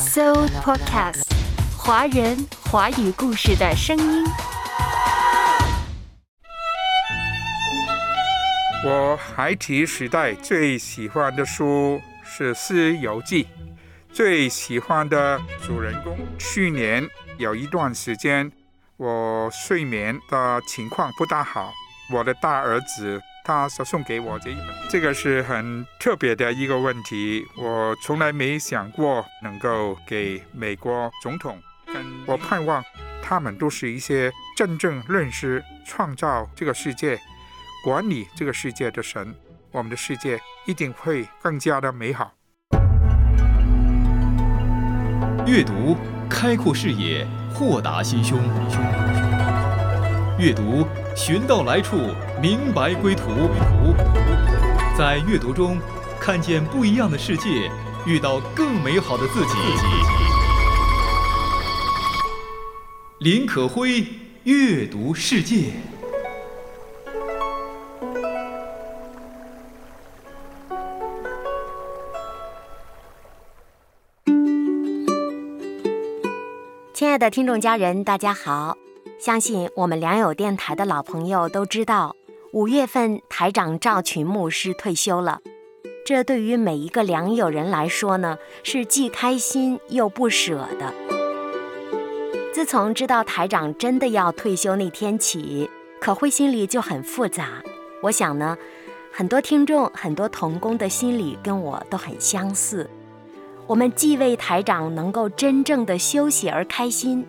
So Podcast，华人华语故事的声音。我孩提时代最喜欢的书是《西游记》，最喜欢的主人公。去年有一段时间，我睡眠的情况不大好，我的大儿子。他所送给我这一本，这个是很特别的一个问题，我从来没想过能够给美国总统。我盼望他们都是一些真正认识创造这个世界、管理这个世界的神，我们的世界一定会更加的美好。阅读开阔视野，豁达心胸。阅读寻到来处，明白归途。在阅读中看见不一样的世界，遇到更美好的自己。林可辉阅读世界。亲爱的听众家人，大家好。相信我们良友电台的老朋友都知道，五月份台长赵群牧师退休了。这对于每一个良友人来说呢，是既开心又不舍的。自从知道台长真的要退休那天起，可会心里就很复杂。我想呢，很多听众、很多童工的心理跟我都很相似。我们既为台长能够真正的休息而开心。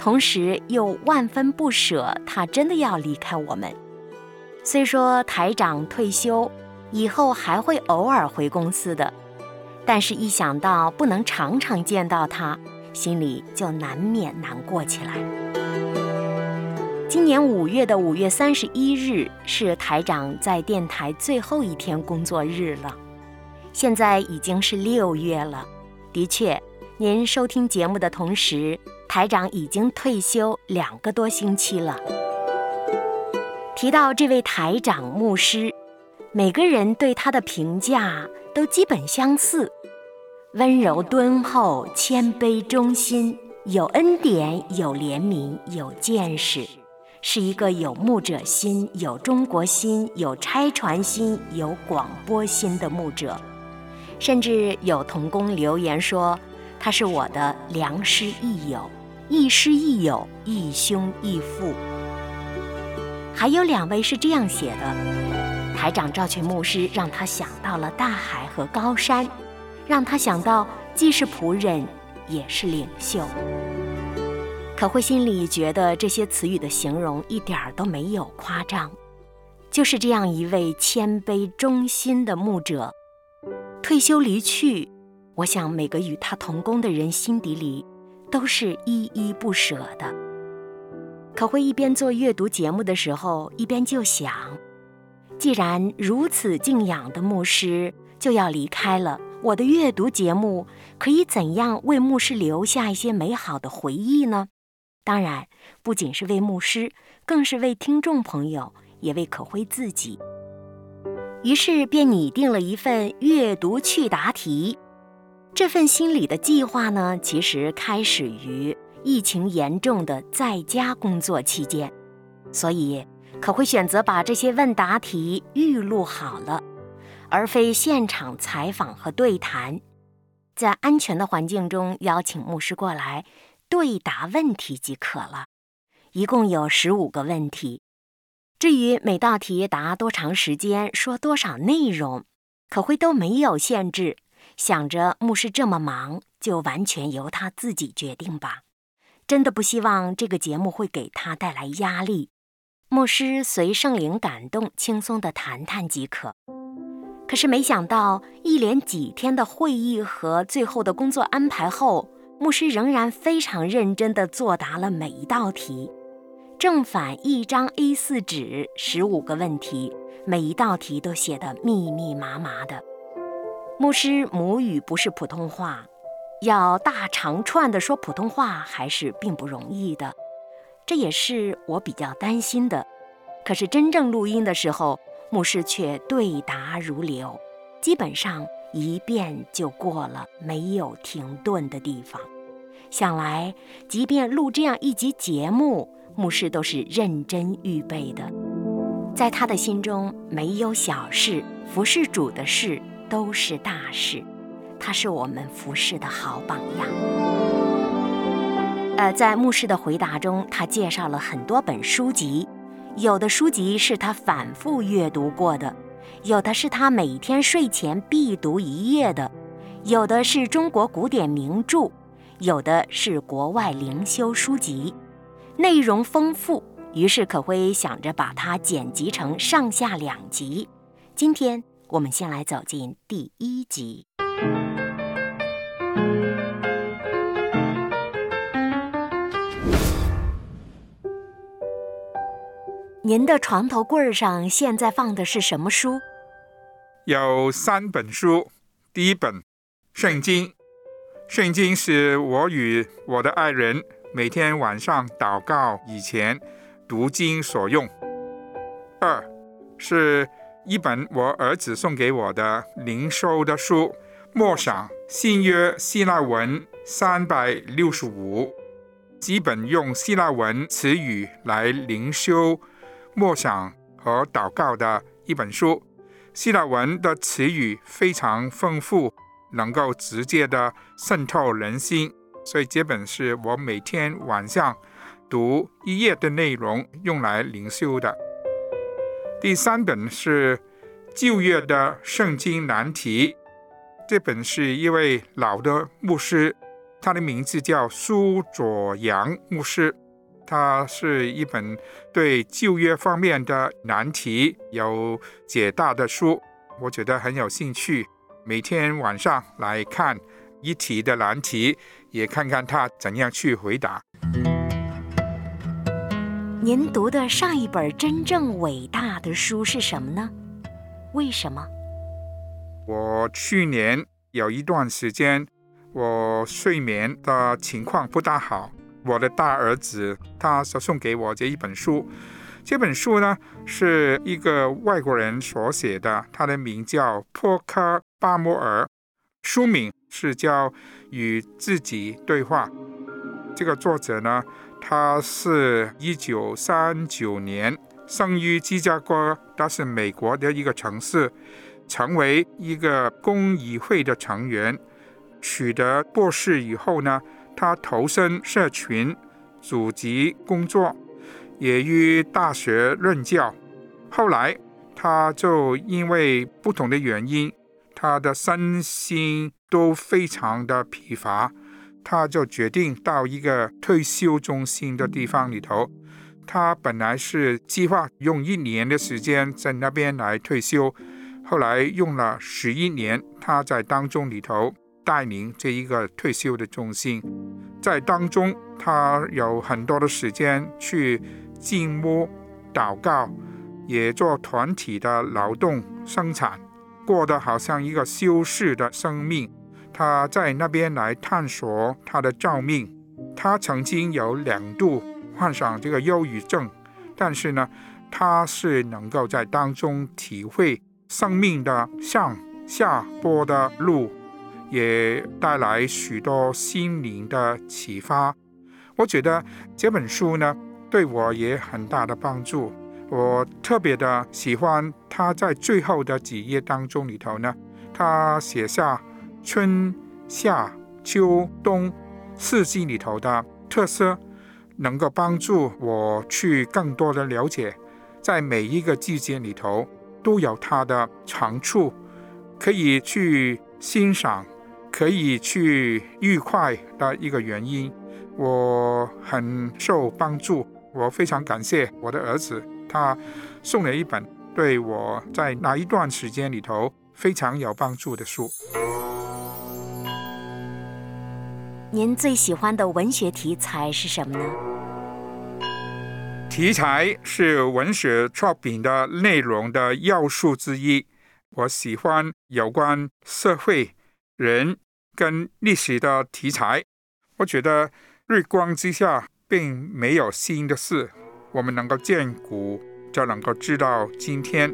同时又万分不舍，他真的要离开我们。虽说台长退休以后还会偶尔回公司的，但是一想到不能常常见到他，心里就难免难过起来。今年五月的五月三十一日是台长在电台最后一天工作日了。现在已经是六月了，的确，您收听节目的同时。台长已经退休两个多星期了。提到这位台长牧师，每个人对他的评价都基本相似：温柔敦厚、谦卑忠心，有恩典、有怜悯、有见识，是一个有牧者心、有中国心、有拆传心、有广播心的牧者。甚至有童工留言说，他是我的良师益友。亦师亦友，亦兄亦父。还有两位是这样写的：台长赵群牧师让他想到了大海和高山，让他想到既是仆人，也是领袖。可会心里觉得这些词语的形容一点儿都没有夸张，就是这样一位谦卑忠心的牧者，退休离去。我想每个与他同工的人心底里。都是依依不舍的。可会一边做阅读节目的时候，一边就想：既然如此敬仰的牧师就要离开了，我的阅读节目可以怎样为牧师留下一些美好的回忆呢？当然，不仅是为牧师，更是为听众朋友，也为可辉自己。于是便拟定了一份阅读趣答题。这份心理的计划呢，其实开始于疫情严重的在家工作期间，所以可会选择把这些问答题预录好了，而非现场采访和对谈，在安全的环境中邀请牧师过来对答问题即可了。一共有十五个问题，至于每道题答多长时间、说多少内容，可会都没有限制。想着牧师这么忙，就完全由他自己决定吧。真的不希望这个节目会给他带来压力。牧师随圣灵感动，轻松的谈谈即可。可是没想到，一连几天的会议和最后的工作安排后，牧师仍然非常认真地作答了每一道题。正反一张 A4 纸，十五个问题，每一道题都写得密密麻麻的。牧师母语不是普通话，要大长串的说普通话还是并不容易的，这也是我比较担心的。可是真正录音的时候，牧师却对答如流，基本上一遍就过了，没有停顿的地方。想来，即便录这样一集节目，牧师都是认真预备的。在他的心中，没有小事，服侍主的事都是大事。他是我们服侍的好榜样。呃，在牧师的回答中，他介绍了很多本书籍，有的书籍是他反复阅读过的。有的是他每天睡前必读一页的，有的是中国古典名著，有的是国外灵修书籍，内容丰富。于是可辉想着把它剪辑成上下两集。今天我们先来走进第一集。您的床头柜上现在放的是什么书？有三本书。第一本《圣经》，圣经是我与我的爱人每天晚上祷告以前读经所用。二是一本我儿子送给我的灵修的书，《默想新约希腊文三百六十五》，基本用希腊文词语来灵修。默想和祷告的一本书，希腊文的词语非常丰富，能够直接的渗透人心，所以这本是我每天晚上读一页的内容，用来灵修的。第三本是旧约的圣经难题，这本是一位老的牧师，他的名字叫苏佐阳牧师。他是一本对旧约方面的难题有解答的书，我觉得很有兴趣。每天晚上来看一题的难题，也看看他怎样去回答。您读的上一本真正伟大的书是什么呢？为什么？我去年有一段时间，我睡眠的情况不大好。我的大儿子，他所送给我这一本书，这本书呢是一个外国人所写的，他的名叫珀克巴摩尔，书名是叫《与自己对话》。这个作者呢，他是一九三九年生于芝加哥，他是美国的一个城市，成为一个公议会的成员，取得博士以后呢。他投身社群组织工作，也于大学任教。后来，他就因为不同的原因，他的身心都非常的疲乏，他就决定到一个退休中心的地方里头。他本来是计划用一年的时间在那边来退休，后来用了十一年，他在当中里头。带领这一个退休的中心，在当中，他有很多的时间去静默、祷告，也做团体的劳动生产，过得好像一个修士的生命。他在那边来探索他的照命。他曾经有两度患上这个忧郁症，但是呢，他是能够在当中体会生命的上下坡的路。也带来许多心灵的启发。我觉得这本书呢，对我也很大的帮助。我特别的喜欢他在最后的几页当中里头呢，他写下春夏秋冬四季里头的特色，能够帮助我去更多的了解，在每一个季节里头都有它的长处，可以去欣赏。可以去愉快的一个原因，我很受帮助，我非常感谢我的儿子，他送了一本对我在那一段时间里头非常有帮助的书。您最喜欢的文学题材是什么呢？题材是文学作品的内容的要素之一。我喜欢有关社会。人跟历史的题材，我觉得日光之下并没有新的事。我们能够见古，就能够知道今天。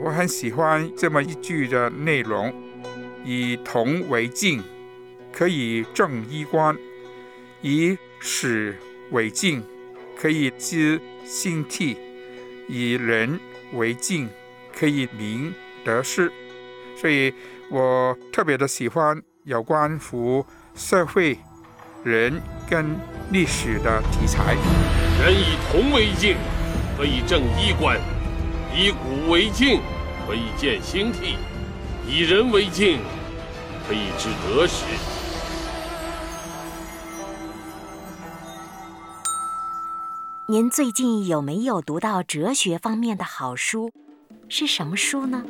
我很喜欢这么一句的内容：以铜为镜，可以正衣冠；以史为镜，可以知兴替；以人为镜，可以明得失。所以我特别的喜欢有关乎社会、人跟历史的题材。人以铜为镜，可以正衣冠；以古为镜，可以见兴替；以人为镜，可以知得失。您最近有没有读到哲学方面的好书？是什么书呢？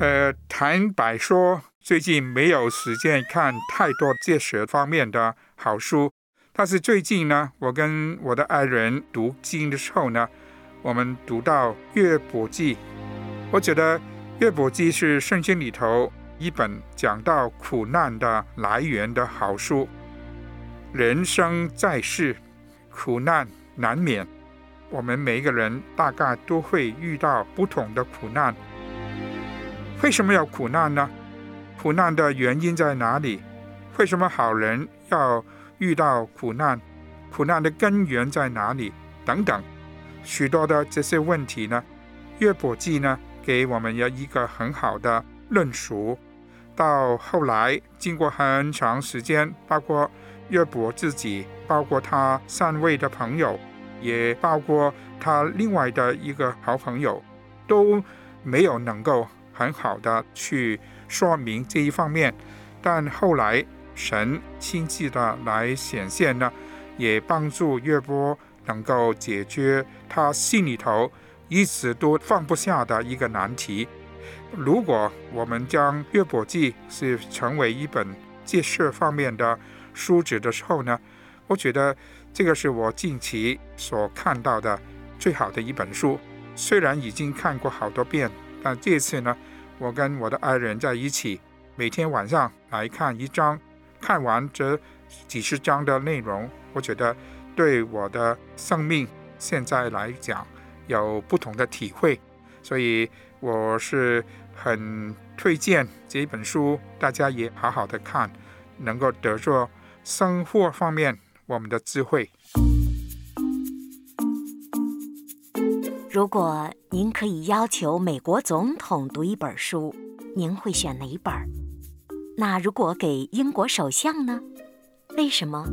呃，坦白说，最近没有时间看太多哲学方面的好书。但是最近呢，我跟我的爱人读经的时候呢，我们读到《约伯记》，我觉得《约伯记》是圣经里头一本讲到苦难的来源的好书。人生在世，苦难难免。我们每一个人大概都会遇到不同的苦难。为什么要苦难呢？苦难的原因在哪里？为什么好人要遇到苦难？苦难的根源在哪里？等等，许多的这些问题呢？约伯记呢，给我们有一个很好的论述。到后来，经过很长时间，包括。约伯自己，包括他三位的朋友，也包括他另外的一个好朋友，都没有能够很好的去说明这一方面。但后来神亲自的来显现呢，也帮助约伯能够解决他心里头一直都放不下的一个难题。如果我们将约伯记是成为一本记事方面的。书纸的时候呢，我觉得这个是我近期所看到的最好的一本书。虽然已经看过好多遍，但这次呢，我跟我的爱人在一起，每天晚上来看一章，看完这几十章的内容，我觉得对我的生命现在来讲有不同的体会，所以我是很推荐这一本书，大家也好好的看，能够得着。生活方面，我们的智慧。如果您可以要求美国总统读一本书，您会选哪一本？那如果给英国首相呢？为什么？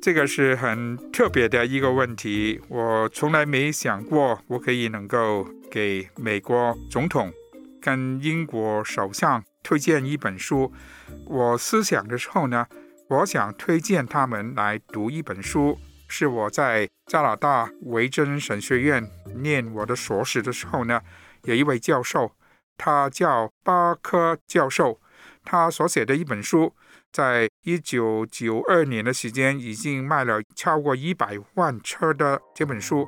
这个是很特别的一个问题，我从来没想过我可以能够给美国总统跟英国首相。推荐一本书，我思想的时候呢，我想推荐他们来读一本书，是我在加拿大维珍神学院念我的硕士的时候呢，有一位教授，他叫巴科教授，他所写的一本书，在一九九二年的时间已经卖了超过一百万册的这本书，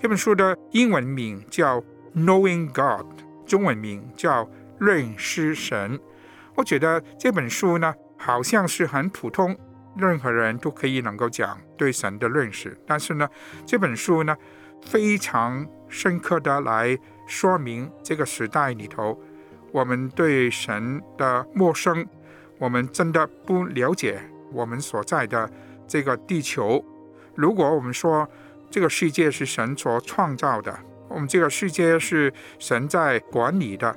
这本书的英文名叫《Knowing God》，中文名叫。认识神，我觉得这本书呢，好像是很普通，任何人都可以能够讲对神的认识。但是呢，这本书呢，非常深刻的来说明这个时代里头，我们对神的陌生，我们真的不了解我们所在的这个地球。如果我们说这个世界是神所创造的，我们这个世界是神在管理的。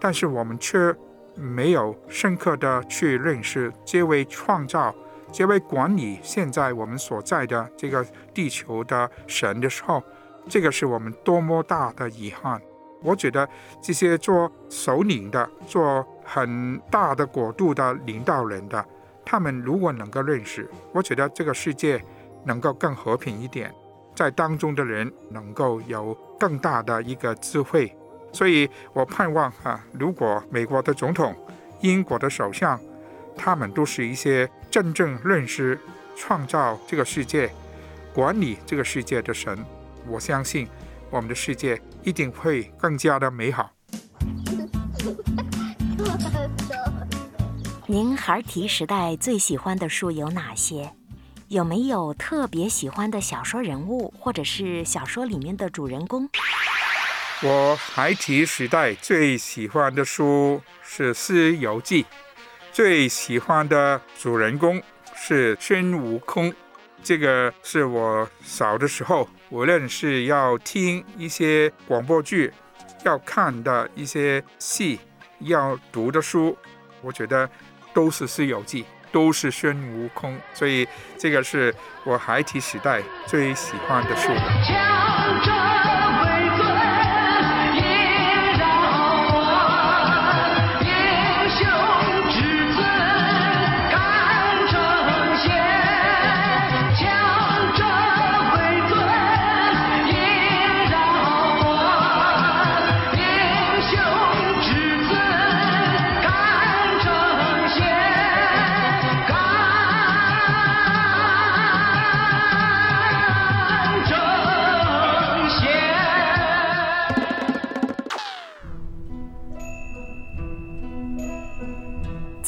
但是我们却没有深刻的去认识这位创造、这位管理现在我们所在的这个地球的神的时候，这个是我们多么大的遗憾。我觉得这些做首领的、做很大的国度的领导人的，他们如果能够认识，我觉得这个世界能够更和平一点，在当中的人能够有更大的一个智慧。所以我盼望啊，如果美国的总统、英国的首相，他们都是一些真正认识创造这个世界、管理这个世界的神，我相信我们的世界一定会更加的美好。您孩提时代最喜欢的书有哪些？有没有特别喜欢的小说人物，或者是小说里面的主人公？我孩提时代最喜欢的书是《西游记》，最喜欢的主人公是孙悟空。这个是我小的时候，无论是要听一些广播剧，要看的一些戏，要读的书，我觉得都是《西游记》，都是孙悟空，所以这个是我孩提时代最喜欢的书。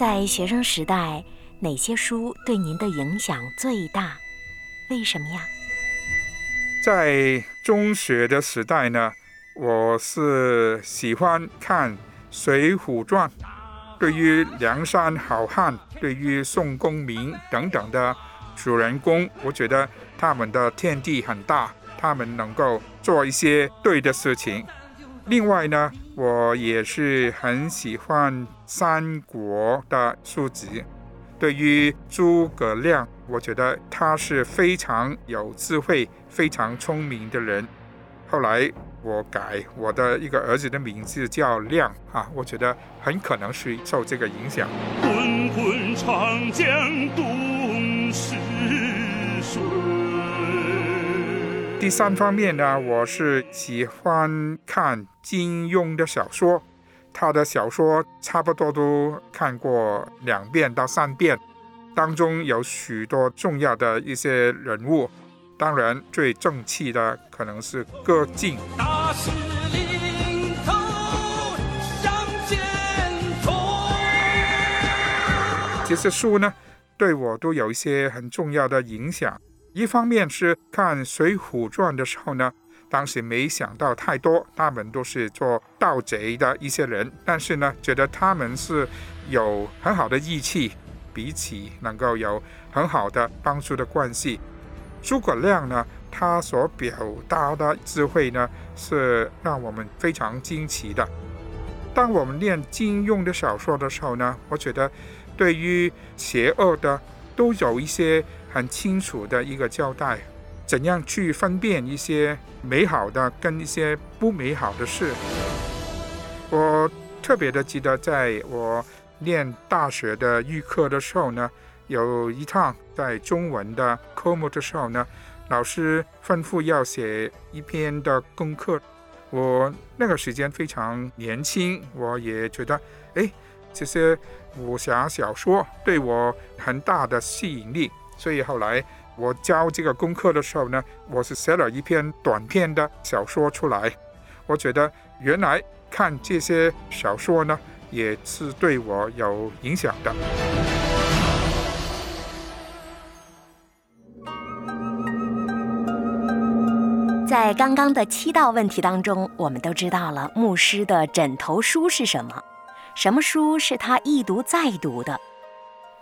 在学生时代，哪些书对您的影响最大？为什么呀？在中学的时代呢，我是喜欢看《水浒传》，对于梁山好汉、对于宋公明等等的主人公，我觉得他们的天地很大，他们能够做一些对的事情。另外呢，我也是很喜欢三国的书籍。对于诸葛亮，我觉得他是非常有智慧、非常聪明的人。后来我改我的一个儿子的名字叫亮啊，我觉得很可能是受这个影响。滚滚长江东逝第三方面呢，我是喜欢看金庸的小说，他的小说差不多都看过两遍到三遍，当中有许多重要的一些人物，当然最正气的可能是郭靖。这些书呢，对我都有一些很重要的影响。一方面是看《水浒传》的时候呢，当时没想到太多，他们都是做盗贼的一些人，但是呢，觉得他们是有很好的义气，彼此能够有很好的帮助的关系。诸葛亮呢，他所表达的智慧呢，是让我们非常惊奇的。当我们念金庸的小说的时候呢，我觉得对于邪恶的都有一些很清楚的一个交代，怎样去分辨一些美好的跟一些不美好的事。我特别的记得，在我念大学的预科的时候呢，有一趟在中文的科目的时候呢，老师吩咐要写一篇的功课。我那个时间非常年轻，我也觉得，哎，这些武侠小说对我很大的吸引力，所以后来我教这个功课的时候呢，我是写了一篇短篇的小说出来。我觉得原来看这些小说呢，也是对我有影响的。在刚刚的七道问题当中，我们都知道了牧师的枕头书是什么，什么书是他一读再读的。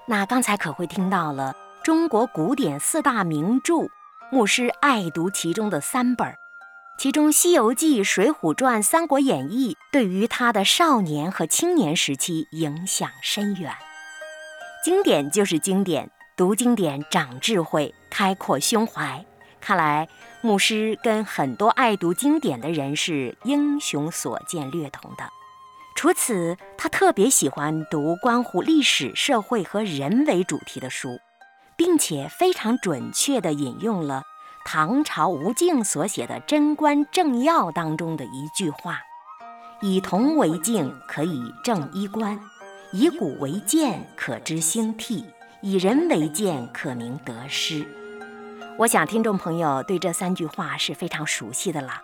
那刚才可会听到了中国古典四大名著，牧师爱读其中的三本，其中《西游记》《水浒传》《三国演义》对于他的少年和青年时期影响深远。经典就是经典，读经典长智慧，开阔胸怀。看来牧师跟很多爱读经典的人是英雄所见略同的。除此，他特别喜欢读关乎历史、社会和人为主题的书，并且非常准确地引用了唐朝吴敬所写的《贞观政要》当中的一句话：“以铜为镜，可以正衣冠；以古为鉴，可知兴替；以人为鉴，可明得失。”我想听众朋友对这三句话是非常熟悉的了。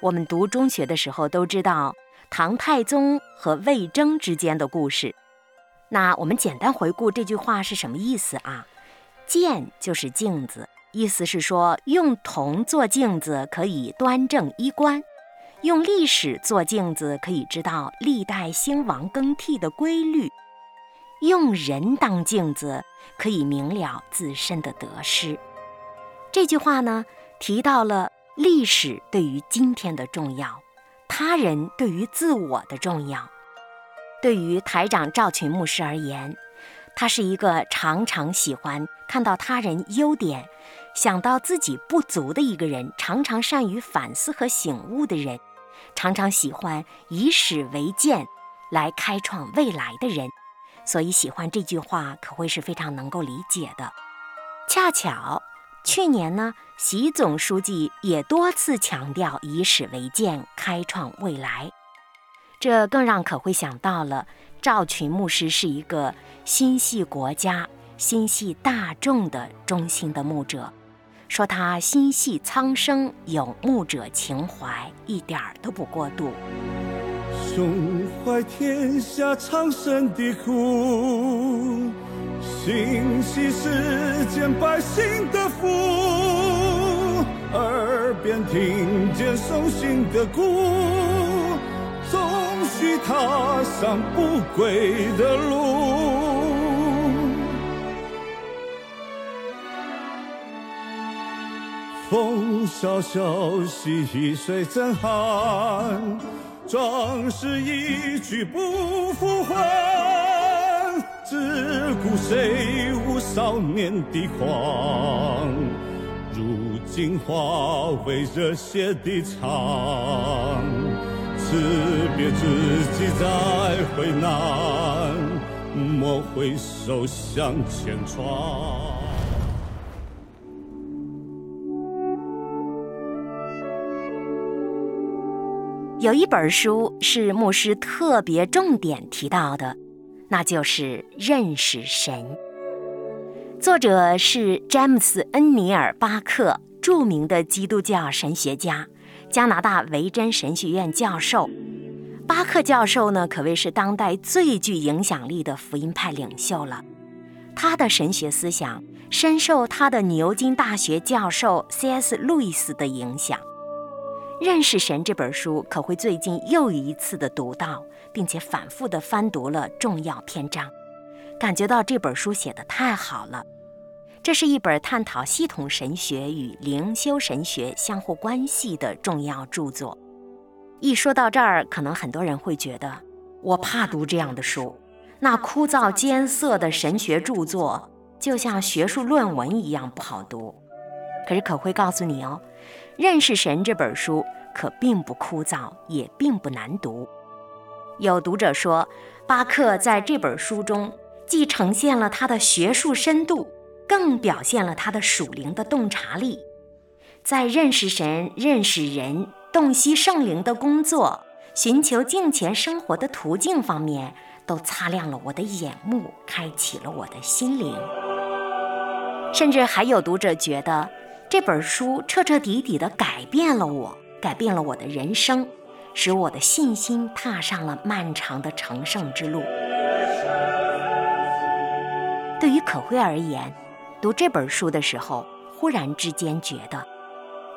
我们读中学的时候都知道唐太宗和魏征之间的故事。那我们简单回顾这句话是什么意思啊？鉴就是镜子，意思是说用铜做镜子可以端正衣冠；用历史做镜子，可以知道历代兴亡更替的规律；用人当镜子，可以明了自身的得失。这句话呢，提到了历史对于今天的重要，他人对于自我的重要。对于台长赵群牧师而言，他是一个常常喜欢看到他人优点，想到自己不足的一个人，常常善于反思和醒悟的人，常常喜欢以史为鉴，来开创未来的人。所以喜欢这句话，可会是非常能够理解的。恰巧去年呢，习总书记也多次强调以史为鉴，开创未来。这更让可会想到了赵群牧师是一个心系国家、心系大众的忠心的牧者，说他心系苍生，有牧者情怀，一点儿都不过度。胸怀天下苍生的苦，心系世间百姓的福，耳边听见送行的鼓，总需踏上不归的路。风萧萧兮易水震撼，壮士一去不复还。自古谁无少年的狂？如今化为热血的肠。辞别知己再会难，莫回首向前闯。有一本书是牧师特别重点提到的，那就是认识神。作者是詹姆斯·恩尼尔·巴克，著名的基督教神学家，加拿大维珍神学院教授。巴克教授呢，可谓是当代最具影响力的福音派领袖了。他的神学思想深受他的牛津大学教授 C.S. 路易斯的影响。认识神这本书，可会最近又一次的读到，并且反复的翻读了重要篇章，感觉到这本书写的太好了。这是一本探讨系统神学与灵修神学相互关系的重要著作。一说到这儿，可能很多人会觉得，我怕读这样的书，那枯燥艰涩的神学著作，就像学术论文一样不好读。可是可会告诉你哦。认识神这本书可并不枯燥，也并不难读。有读者说，巴克在这本书中既呈现了他的学术深度，更表现了他的属灵的洞察力。在认识神、认识人、洞悉圣灵的工作、寻求敬虔生活的途径方面，都擦亮了我的眼目，开启了我的心灵。甚至还有读者觉得。这本书彻彻底底地改变了我，改变了我的人生，使我的信心踏上了漫长的成圣之路。对于可辉而言，读这本书的时候，忽然之间觉得，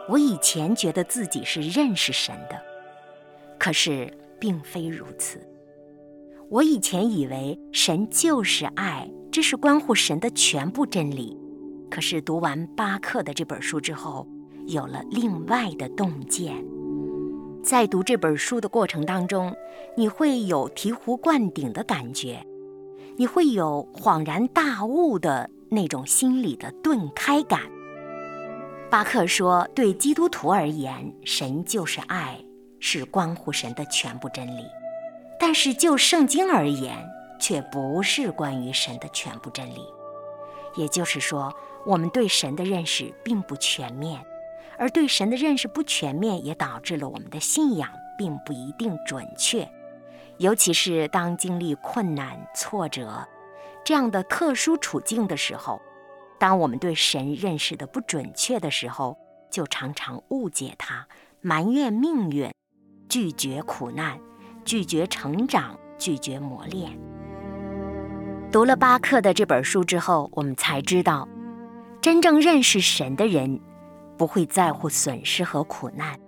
我以前觉得自己是认识神的，可是并非如此。我以前以为神就是爱，这是关乎神的全部真理。可是读完巴克的这本书之后，有了另外的洞见。在读这本书的过程当中，你会有醍醐灌顶的感觉，你会有恍然大悟的那种心理的顿开感。巴克说：“对基督徒而言，神就是爱，是关乎神的全部真理；但是就圣经而言，却不是关于神的全部真理。也就是说。”我们对神的认识并不全面，而对神的认识不全面，也导致了我们的信仰并不一定准确。尤其是当经历困难、挫折这样的特殊处境的时候，当我们对神认识的不准确的时候，就常常误解他，埋怨命运，拒绝苦难，拒绝成长，拒绝磨练。读了巴克的这本书之后，我们才知道。真正认识神的人，不会在乎损失和苦难，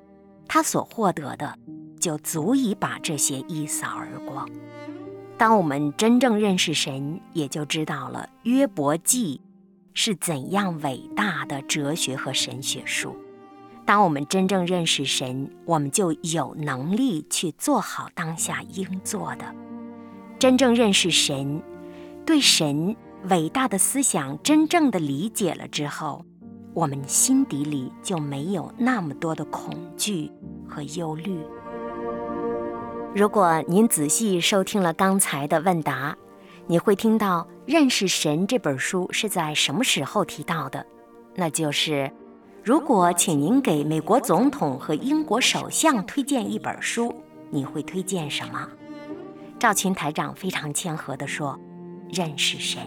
他所获得的就足以把这些一扫而光。当我们真正认识神，也就知道了约伯记是怎样伟大的哲学和神学书。当我们真正认识神，我们就有能力去做好当下应做的。真正认识神，对神伟大的思想真正的理解了之后，我们心底里就没有那么多的恐惧和忧虑。如果您仔细收听了刚才的问答，你会听到《认识神》这本书是在什么时候提到的？那就是，如果请您给美国总统和英国首相推荐一本书，你会推荐什么？赵群台长非常谦和地说：“认识神。”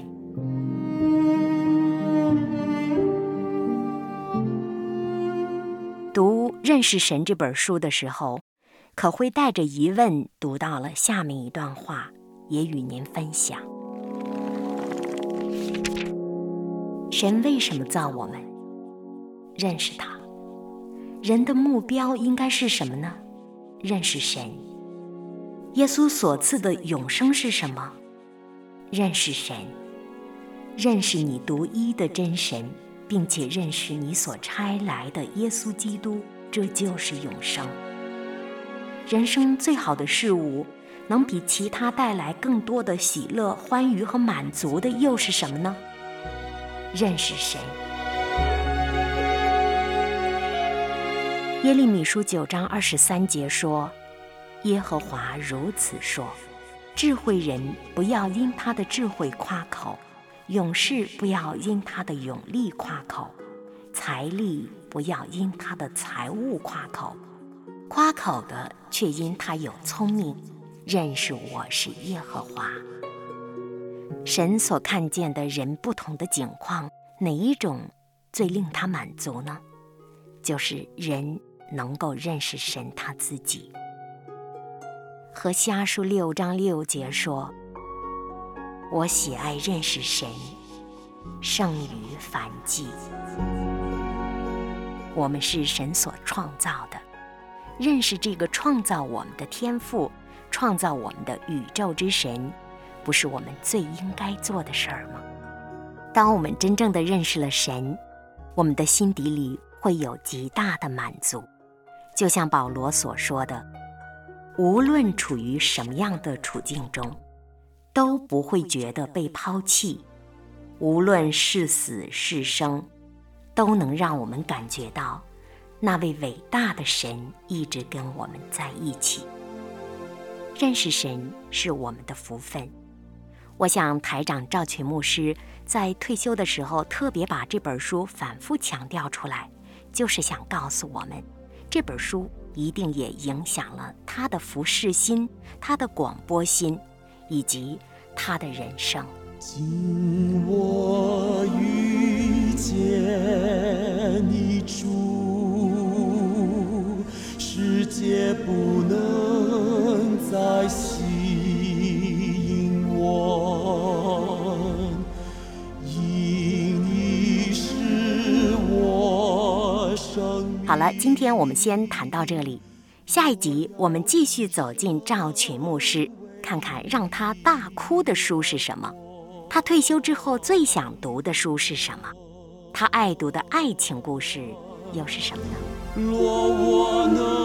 读《认识神》这本书的时候，可会带着疑问读到了下面一段话，也与您分享。神为什么造我们？认识他。人的目标应该是什么呢？认识神。耶稣所赐的永生是什么？认识神。认识你独一的真神，并且认识你所差来的耶稣基督，这就是永生。人生最好的事物，能比其他带来更多的喜乐、欢愉和满足的，又是什么呢？认识谁。耶利米书九章二十三节说：“耶和华如此说，智慧人不要因他的智慧夸口，勇士不要因他的勇力夸口，财力不要因他的财物夸口。”夸口的却因他有聪明，认识我是耶和华。神所看见的人不同的景况，哪一种最令他满足呢？就是人能够认识神他自己。和西阿书六章六节说：“我喜爱认识神，胜于凡祭。”我们是神所创造的。认识这个创造我们的天赋、创造我们的宇宙之神，不是我们最应该做的事儿吗？当我们真正的认识了神，我们的心底里会有极大的满足。就像保罗所说的，无论处于什么样的处境中，都不会觉得被抛弃；无论是死是生，都能让我们感觉到。那位伟大的神一直跟我们在一起。认识神是我们的福分。我想台长赵群牧师在退休的时候特别把这本书反复强调出来，就是想告诉我们，这本书一定也影响了他的服侍心、他的广播心，以及他的人生。今我遇见你，世界不能再吸引我，好了，今天我们先谈到这里，下一集我们继续走进赵群牧师，看看让他大哭的书是什么。他退休之后最想读的书是什么？他爱读的爱情故事又是什么呢？若我能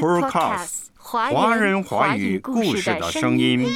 活。Supercast 华人华语故事的声音。